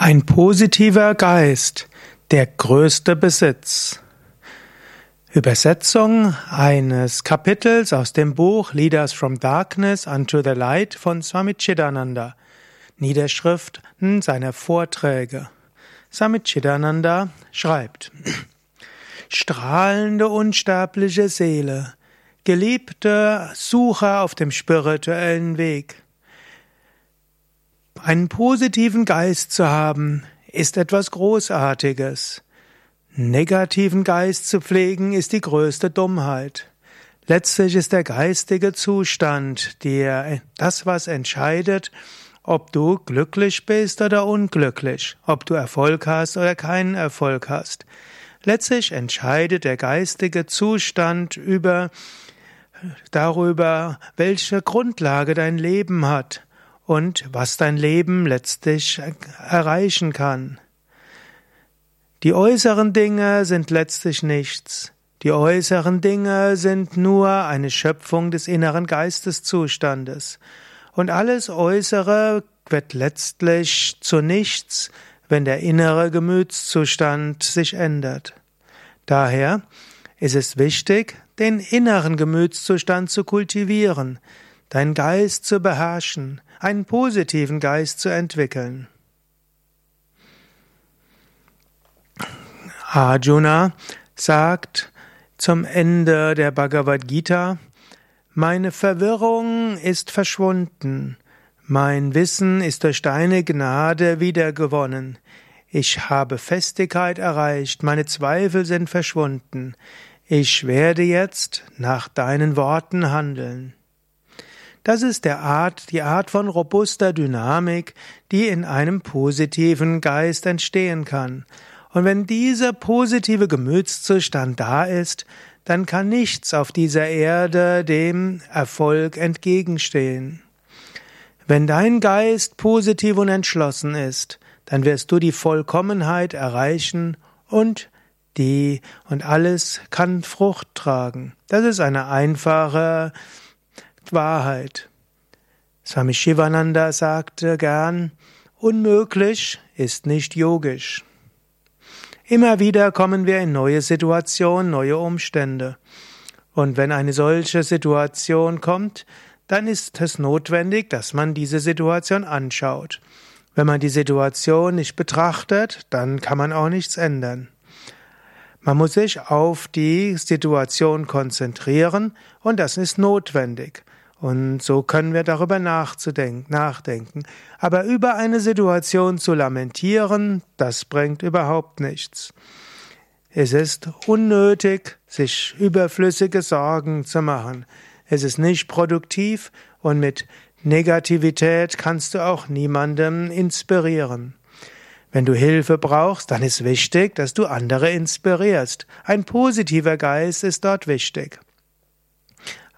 Ein positiver Geist, der größte Besitz. Übersetzung eines Kapitels aus dem Buch Leaders from Darkness unto the Light von Swami Chidananda. Niederschriften seiner Vorträge. Swami Chidananda schreibt, Strahlende unsterbliche Seele, geliebte Sucher auf dem spirituellen Weg, einen positiven Geist zu haben, ist etwas Großartiges. Negativen Geist zu pflegen, ist die größte Dummheit. Letztlich ist der geistige Zustand dir das, was entscheidet, ob du glücklich bist oder unglücklich, ob du Erfolg hast oder keinen Erfolg hast. Letztlich entscheidet der geistige Zustand über darüber, welche Grundlage dein Leben hat und was dein Leben letztlich erreichen kann. Die äußeren Dinge sind letztlich nichts. Die äußeren Dinge sind nur eine Schöpfung des inneren Geisteszustandes. Und alles Äußere wird letztlich zu nichts, wenn der innere Gemütszustand sich ändert. Daher ist es wichtig, den inneren Gemütszustand zu kultivieren, deinen Geist zu beherrschen, einen positiven Geist zu entwickeln. Arjuna sagt zum Ende der Bhagavad Gita, meine Verwirrung ist verschwunden, mein Wissen ist durch deine Gnade wiedergewonnen, ich habe Festigkeit erreicht, meine Zweifel sind verschwunden, ich werde jetzt nach deinen Worten handeln. Das ist der Art, die Art von robuster Dynamik, die in einem positiven Geist entstehen kann. Und wenn dieser positive Gemütszustand da ist, dann kann nichts auf dieser Erde dem Erfolg entgegenstehen. Wenn dein Geist positiv und entschlossen ist, dann wirst du die Vollkommenheit erreichen und die und alles kann Frucht tragen. Das ist eine einfache Wahrheit. Swami Shivananda sagte gern, unmöglich ist nicht yogisch. Immer wieder kommen wir in neue Situationen, neue Umstände. Und wenn eine solche Situation kommt, dann ist es notwendig, dass man diese Situation anschaut. Wenn man die Situation nicht betrachtet, dann kann man auch nichts ändern. Man muss sich auf die Situation konzentrieren und das ist notwendig. Und so können wir darüber nachdenken. Aber über eine Situation zu lamentieren, das bringt überhaupt nichts. Es ist unnötig, sich überflüssige Sorgen zu machen. Es ist nicht produktiv und mit Negativität kannst du auch niemandem inspirieren. Wenn du Hilfe brauchst, dann ist wichtig, dass du andere inspirierst. Ein positiver Geist ist dort wichtig.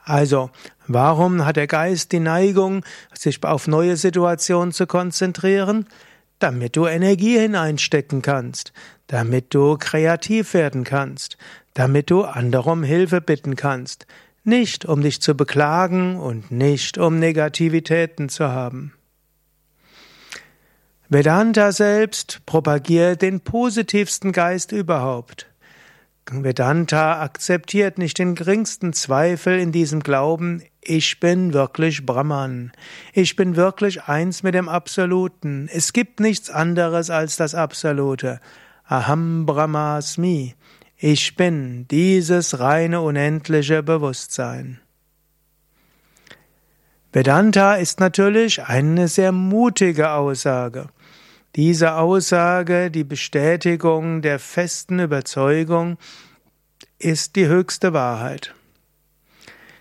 Also, warum hat der Geist die Neigung, sich auf neue Situationen zu konzentrieren? Damit du Energie hineinstecken kannst, damit du kreativ werden kannst, damit du andere um Hilfe bitten kannst, nicht um dich zu beklagen und nicht um Negativitäten zu haben. Vedanta selbst propagiert den positivsten Geist überhaupt. Vedanta akzeptiert nicht den geringsten Zweifel in diesem Glauben, ich bin wirklich Brahman, ich bin wirklich eins mit dem Absoluten, es gibt nichts anderes als das Absolute. Aham Brahmasmi, ich bin dieses reine unendliche Bewusstsein. Vedanta ist natürlich eine sehr mutige Aussage. Diese Aussage, die Bestätigung der festen Überzeugung, ist die höchste Wahrheit.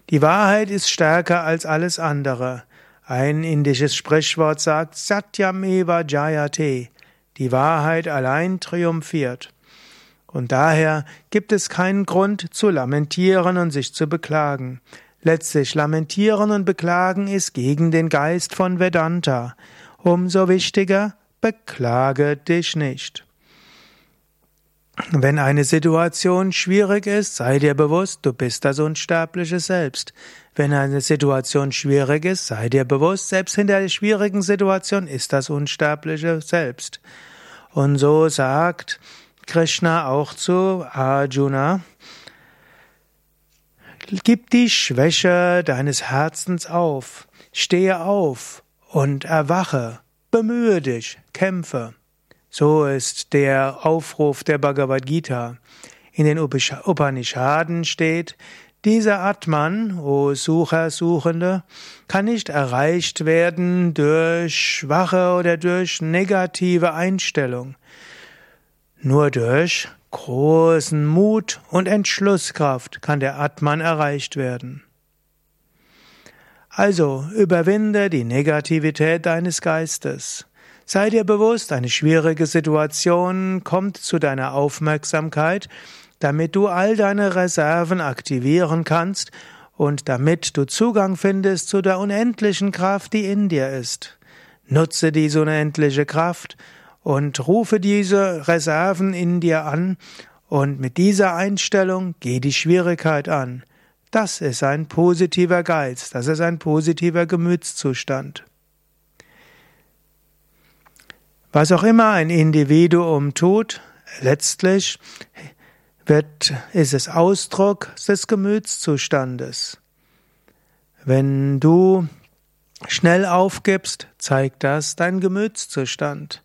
Die Wahrheit ist stärker als alles andere. Ein indisches Sprichwort sagt Satyam eva jayate. Die Wahrheit allein triumphiert. Und daher gibt es keinen Grund zu lamentieren und sich zu beklagen. Letztlich lamentieren und beklagen ist gegen den Geist von Vedanta. Umso wichtiger, beklage dich nicht. Wenn eine Situation schwierig ist, sei dir bewusst, du bist das unsterbliche Selbst. Wenn eine Situation schwierig ist, sei dir bewusst, selbst in der schwierigen Situation ist das unsterbliche Selbst. Und so sagt Krishna auch zu Arjuna, Gib die Schwäche deines Herzens auf, stehe auf und erwache, bemühe dich, kämpfe. So ist der Aufruf der Bhagavad Gita. In den Upanishaden steht, dieser Atman, o Sucher, Suchende, kann nicht erreicht werden durch schwache oder durch negative Einstellung. Nur durch großen Mut und Entschlusskraft kann der Atman erreicht werden. Also überwinde die Negativität deines Geistes. Sei dir bewusst, eine schwierige Situation kommt zu deiner Aufmerksamkeit, damit du all deine Reserven aktivieren kannst und damit du Zugang findest zu der unendlichen Kraft, die in dir ist. Nutze diese unendliche Kraft und rufe diese Reserven in dir an und mit dieser Einstellung geh die Schwierigkeit an. Das ist ein positiver Geist, das ist ein positiver Gemütszustand. Was auch immer ein Individuum tut, letztlich wird, ist es Ausdruck des Gemütszustandes. Wenn du schnell aufgibst, zeigt das dein Gemütszustand.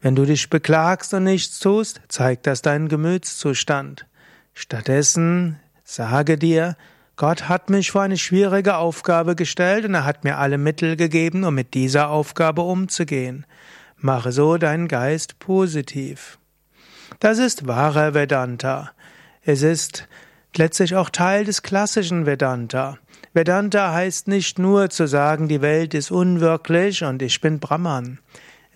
Wenn du dich beklagst und nichts tust, zeigt das deinen Gemütszustand. Stattdessen sage dir, Gott hat mich vor eine schwierige Aufgabe gestellt und er hat mir alle Mittel gegeben, um mit dieser Aufgabe umzugehen. Mache so deinen Geist positiv. Das ist wahrer Vedanta. Es ist letztlich auch Teil des klassischen Vedanta. Vedanta heißt nicht nur zu sagen, die Welt ist unwirklich und ich bin Brahman.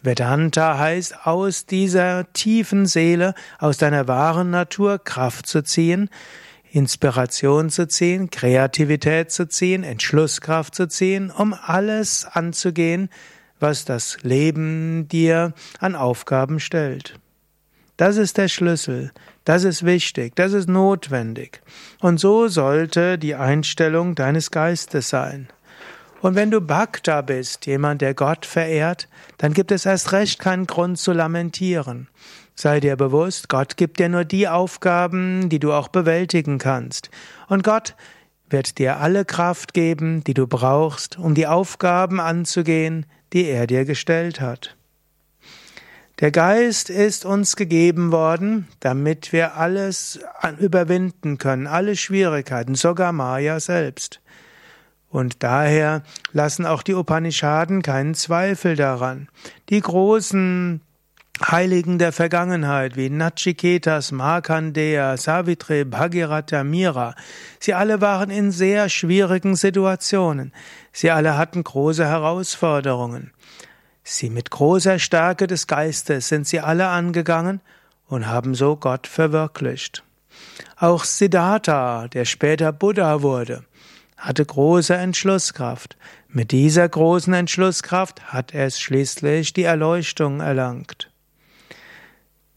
Vedanta heißt, aus dieser tiefen Seele, aus deiner wahren Natur Kraft zu ziehen, Inspiration zu ziehen, Kreativität zu ziehen, Entschlusskraft zu ziehen, um alles anzugehen, was das Leben dir an Aufgaben stellt. Das ist der Schlüssel, das ist wichtig, das ist notwendig. Und so sollte die Einstellung deines Geistes sein. Und wenn du Bhakta bist, jemand, der Gott verehrt, dann gibt es erst recht keinen Grund zu lamentieren. Sei dir bewusst, Gott gibt dir nur die Aufgaben, die du auch bewältigen kannst. Und Gott wird dir alle Kraft geben, die du brauchst, um die Aufgaben anzugehen, die er dir gestellt hat. Der Geist ist uns gegeben worden, damit wir alles überwinden können, alle Schwierigkeiten, sogar Maya selbst. Und daher lassen auch die Upanishaden keinen Zweifel daran. Die großen Heiligen der Vergangenheit wie Nachiketas, Markandeya, Savitri, Bhagirath, Mira, sie alle waren in sehr schwierigen Situationen. Sie alle hatten große Herausforderungen. Sie mit großer Stärke des Geistes sind sie alle angegangen und haben so Gott verwirklicht. Auch Siddhartha, der später Buddha wurde, hatte große Entschlusskraft. Mit dieser großen Entschlusskraft hat er schließlich die Erleuchtung erlangt.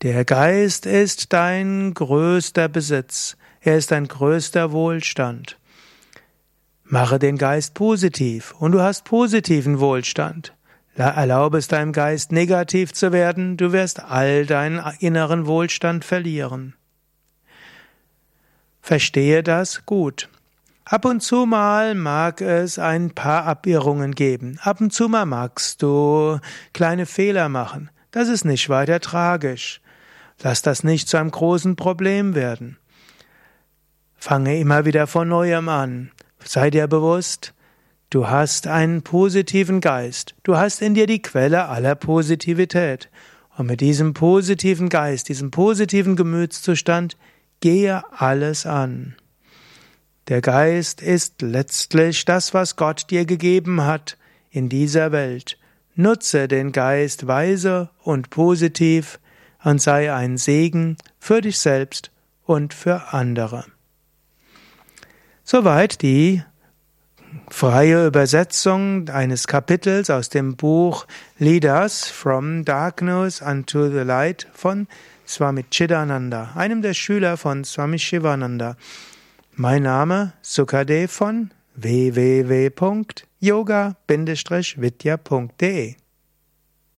Der Geist ist dein größter Besitz, er ist dein größter Wohlstand. Mache den Geist positiv und du hast positiven Wohlstand. Erlaube es deinem Geist negativ zu werden, du wirst all deinen inneren Wohlstand verlieren. Verstehe das gut. Ab und zu mal mag es ein paar Abirrungen geben. Ab und zu mal magst du kleine Fehler machen. Das ist nicht weiter tragisch. Lass das nicht zu einem großen Problem werden. Fange immer wieder von neuem an. Sei dir bewusst, du hast einen positiven Geist. Du hast in dir die Quelle aller Positivität. Und mit diesem positiven Geist, diesem positiven Gemütszustand, gehe alles an. Der Geist ist letztlich das, was Gott dir gegeben hat in dieser Welt. Nutze den Geist weise und positiv und sei ein Segen für dich selbst und für andere. Soweit die freie Übersetzung eines Kapitels aus dem Buch Lead Us from Darkness unto the Light von Swami Chidananda, einem der Schüler von Swami Shivananda. Mein Name Sukadev von www.yoga-vidya.de